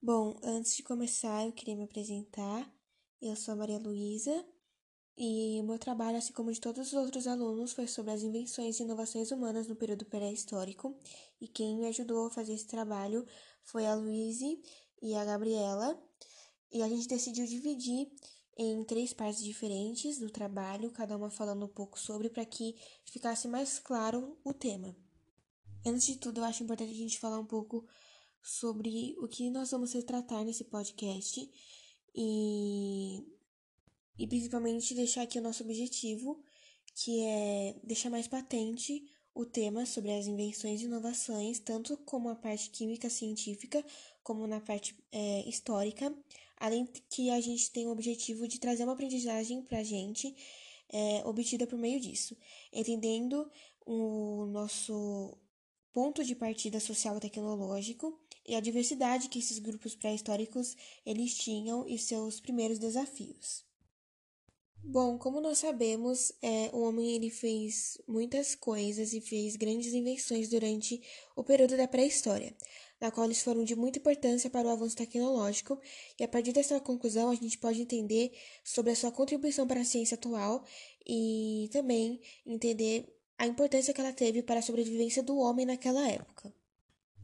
Bom, antes de começar, eu queria me apresentar. Eu sou a Maria Luísa e o meu trabalho, assim como de todos os outros alunos, foi sobre as invenções e inovações humanas no período pré-histórico. E quem me ajudou a fazer esse trabalho foi a Luíse e a Gabriela. E a gente decidiu dividir em três partes diferentes do trabalho, cada uma falando um pouco sobre, para que ficasse mais claro o tema. Antes de tudo, eu acho importante a gente falar um pouco sobre o que nós vamos retratar nesse podcast e, e principalmente deixar aqui o nosso objetivo, que é deixar mais patente o tema sobre as invenções e inovações, tanto como a parte química científica, como na parte é, histórica, além que a gente tem o objetivo de trazer uma aprendizagem para a gente é, obtida por meio disso, entendendo o nosso ponto de partida social e tecnológico e a diversidade que esses grupos pré-históricos eles tinham e seus primeiros desafios. Bom, como nós sabemos, é, o homem ele fez muitas coisas e fez grandes invenções durante o período da pré-história, na qual eles foram de muita importância para o avanço tecnológico, e a partir dessa conclusão a gente pode entender sobre a sua contribuição para a ciência atual e também entender a importância que ela teve para a sobrevivência do homem naquela época.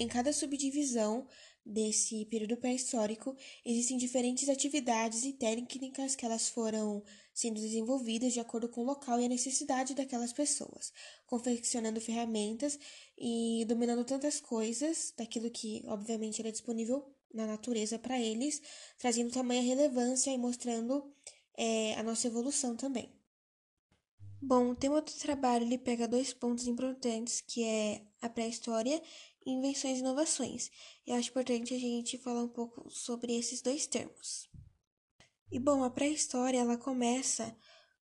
Em cada subdivisão desse período pré-histórico, existem diferentes atividades e técnicas que elas foram sendo desenvolvidas de acordo com o local e a necessidade daquelas pessoas, confeccionando ferramentas e dominando tantas coisas daquilo que, obviamente, era disponível na natureza para eles, trazendo tamanha relevância e mostrando é, a nossa evolução também. Bom, o tema do trabalho ele pega dois pontos importantes, que é a pré-história invenções e inovações. Eu acho importante a gente falar um pouco sobre esses dois termos. E bom, a pré-história ela começa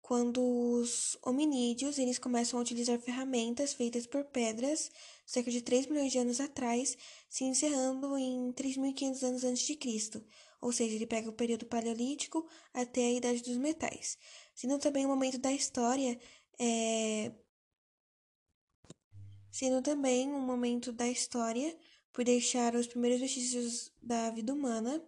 quando os hominídeos eles começam a utilizar ferramentas feitas por pedras cerca de 3 milhões de anos atrás, se encerrando em 3.500 anos antes de Cristo. Ou seja, ele pega o período paleolítico até a idade dos metais sendo também um momento da história, é... sendo também um momento da história por deixar os primeiros vestígios da vida humana,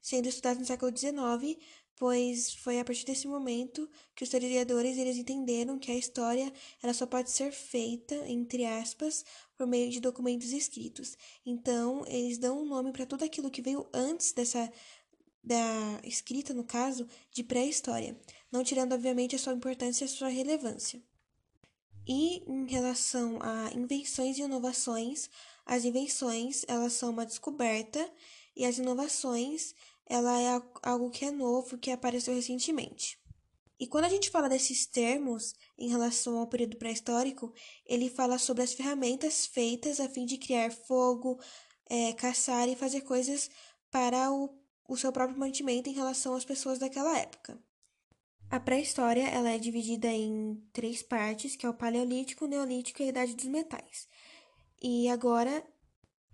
sendo estudado no século XIX, pois foi a partir desse momento que os historiadores eles entenderam que a história ela só pode ser feita, entre aspas, por meio de documentos escritos. Então, eles dão um nome para tudo aquilo que veio antes dessa da escrita, no caso, de pré-história não tirando, obviamente, a sua importância e a sua relevância. E em relação a invenções e inovações, as invenções, elas são uma descoberta e as inovações, ela é algo que é novo, que apareceu recentemente. E quando a gente fala desses termos em relação ao período pré-histórico, ele fala sobre as ferramentas feitas a fim de criar fogo, é, caçar e fazer coisas para o, o seu próprio mantimento em relação às pessoas daquela época. A pré-história ela é dividida em três partes, que é o Paleolítico, o Neolítico e a Idade dos Metais. E agora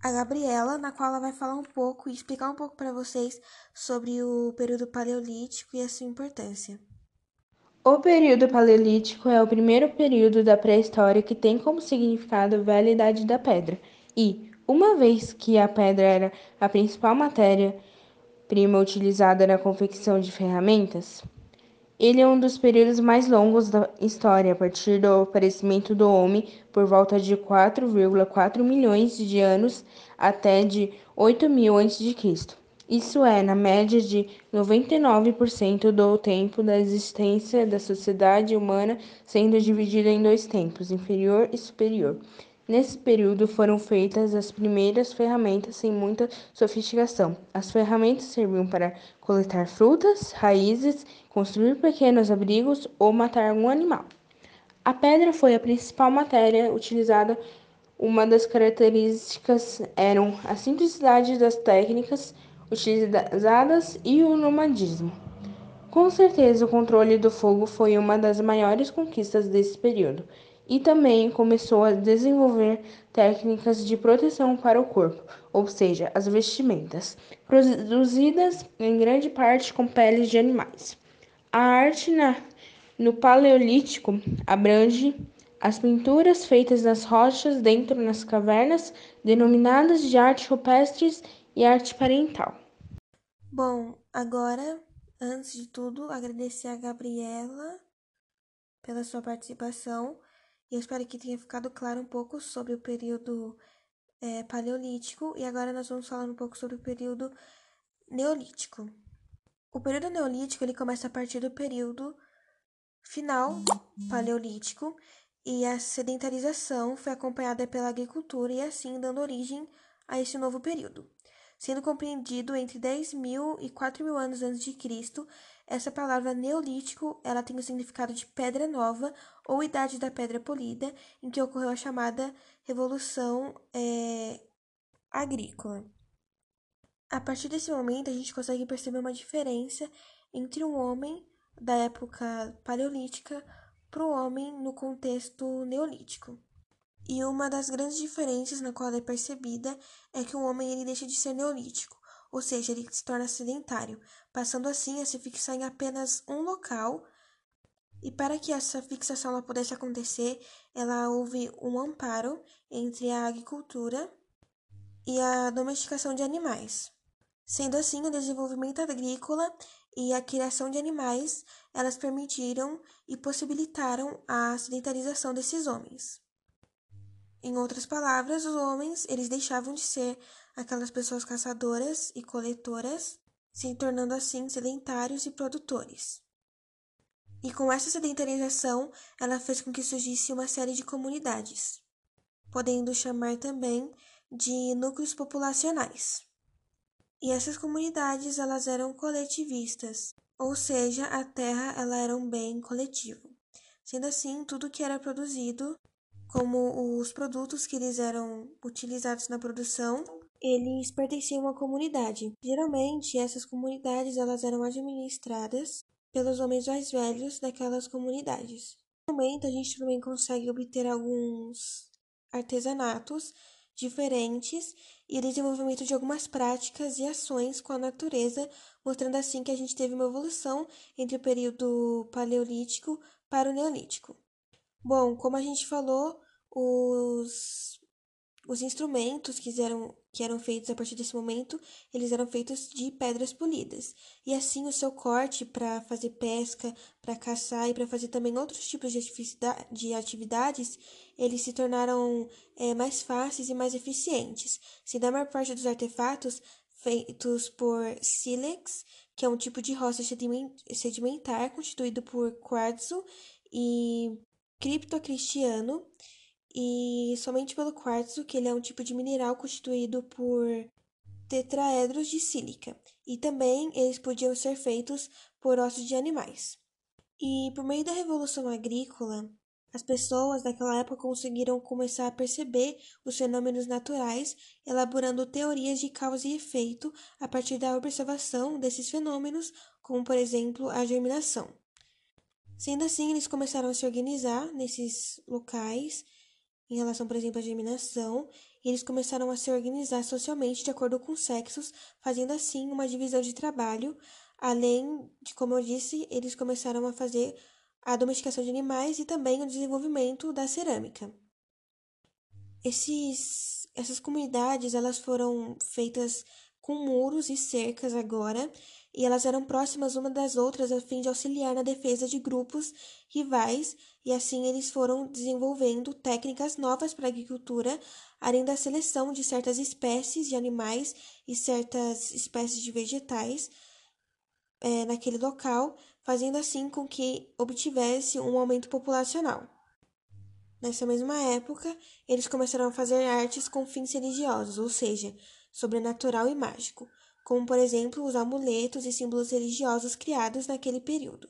a Gabriela, na qual ela vai falar um pouco e explicar um pouco para vocês sobre o período Paleolítico e a sua importância. O período Paleolítico é o primeiro período da pré-história que tem como significado a velha idade da pedra. E, uma vez que a pedra era a principal matéria-prima utilizada na confecção de ferramentas, ele é um dos períodos mais longos da história, a partir do aparecimento do homem por volta de 4,4 milhões de anos até de 8 mil a.C. Isso é, na média de 99% do tempo da existência da sociedade humana, sendo dividida em dois tempos, inferior e superior. Nesse período foram feitas as primeiras ferramentas sem muita sofisticação. As ferramentas serviam para coletar frutas, raízes, construir pequenos abrigos ou matar algum animal. A pedra foi a principal matéria utilizada. Uma das características eram a simplicidade das técnicas utilizadas e o nomadismo. Com certeza, o controle do fogo foi uma das maiores conquistas desse período e também começou a desenvolver técnicas de proteção para o corpo, ou seja, as vestimentas, produzidas em grande parte com peles de animais. A arte na, no Paleolítico abrange as pinturas feitas nas rochas dentro das cavernas, denominadas de arte rupestres, e arte parental. Bom, agora, antes de tudo, agradecer a Gabriela pela sua participação e eu espero que tenha ficado claro um pouco sobre o período é, paleolítico e agora nós vamos falar um pouco sobre o período neolítico. O período neolítico ele começa a partir do período final paleolítico e a sedentarização foi acompanhada pela agricultura e assim dando origem a esse novo período. Sendo compreendido entre 10 mil e 4 mil anos antes de Cristo, essa palavra neolítico ela tem o significado de pedra nova ou idade da pedra polida, em que ocorreu a chamada revolução é, agrícola. A partir desse momento, a gente consegue perceber uma diferença entre um homem da época paleolítica para o homem no contexto neolítico. E uma das grandes diferenças na qual é percebida é que o homem ele deixa de ser neolítico, ou seja, ele se torna sedentário, passando assim a se fixar em apenas um local. E para que essa fixação ela pudesse acontecer, ela houve um amparo entre a agricultura e a domesticação de animais. Sendo assim, o desenvolvimento agrícola e a criação de animais, elas permitiram e possibilitaram a sedentarização desses homens. Em outras palavras, os homens, eles deixavam de ser aquelas pessoas caçadoras e coletoras, se tornando assim sedentários e produtores. E com essa sedentarização, ela fez com que surgisse uma série de comunidades, podendo chamar também de núcleos populacionais. E essas comunidades, elas eram coletivistas, ou seja, a terra ela era um bem coletivo. Sendo assim, tudo que era produzido como os produtos que eles eram utilizados na produção, eles pertenciam a uma comunidade. Geralmente, essas comunidades elas eram administradas pelos homens mais velhos daquelas comunidades. No momento, a gente também consegue obter alguns artesanatos diferentes e o desenvolvimento de algumas práticas e ações com a natureza, mostrando assim que a gente teve uma evolução entre o período paleolítico para o neolítico. Bom, como a gente falou, os, os instrumentos que eram, que eram feitos a partir desse momento, eles eram feitos de pedras polidas. E assim o seu corte para fazer pesca, para caçar e para fazer também outros tipos de atividades, eles se tornaram é, mais fáceis e mais eficientes. Se da maior parte dos artefatos feitos por sílex, que é um tipo de rocha sedimentar constituído por quartzo e criptocristiano, e somente pelo quartzo, que ele é um tipo de mineral constituído por tetraedros de sílica, e também eles podiam ser feitos por ossos de animais. E por meio da revolução agrícola, as pessoas daquela época conseguiram começar a perceber os fenômenos naturais, elaborando teorias de causa e efeito a partir da observação desses fenômenos, como por exemplo a germinação. Sendo assim, eles começaram a se organizar nesses locais em relação, por exemplo, à germinação, e eles começaram a se organizar socialmente de acordo com os sexos, fazendo assim uma divisão de trabalho, além de, como eu disse, eles começaram a fazer a domesticação de animais e também o desenvolvimento da cerâmica. Esses, essas comunidades elas foram feitas com muros e cercas agora, e elas eram próximas uma das outras a fim de auxiliar na defesa de grupos rivais, e assim eles foram desenvolvendo técnicas novas para a agricultura, além da seleção de certas espécies de animais e certas espécies de vegetais é, naquele local, fazendo assim com que obtivesse um aumento populacional. Nessa mesma época, eles começaram a fazer artes com fins religiosos, ou seja, sobrenatural e mágico, como por exemplo os amuletos e símbolos religiosos criados naquele período.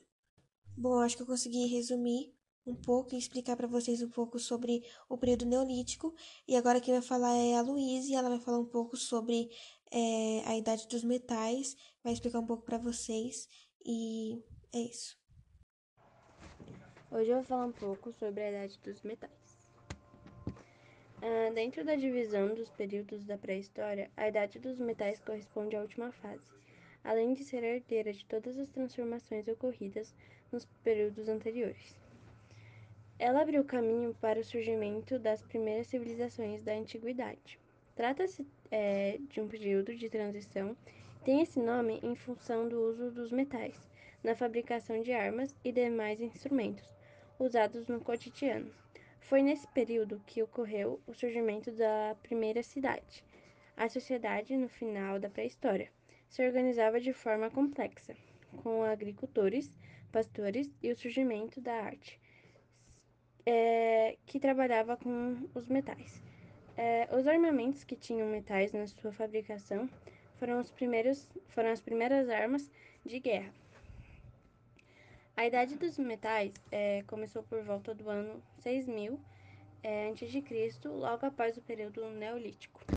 Bom, acho que eu consegui resumir um pouco e explicar para vocês um pouco sobre o período neolítico. E agora quem vai falar é a Luísa, e ela vai falar um pouco sobre é, a idade dos metais, vai explicar um pouco para vocês. E é isso. Hoje eu vou falar um pouco sobre a idade dos metais. Uh, dentro da divisão dos períodos da pré-história, a idade dos metais corresponde à última fase, além de ser herdeira de todas as transformações ocorridas nos períodos anteriores. Ela abriu caminho para o surgimento das primeiras civilizações da antiguidade. Trata-se é, de um período de transição. Tem esse nome em função do uso dos metais na fabricação de armas e demais instrumentos usados no cotidiano. Foi nesse período que ocorreu o surgimento da primeira cidade. A sociedade, no final da pré-história, se organizava de forma complexa, com agricultores, pastores e o surgimento da arte, é, que trabalhava com os metais. É, os armamentos que tinham metais na sua fabricação foram, os primeiros, foram as primeiras armas de guerra. A idade dos metais é, começou por volta do ano 6000 é, a.C., logo após o período neolítico.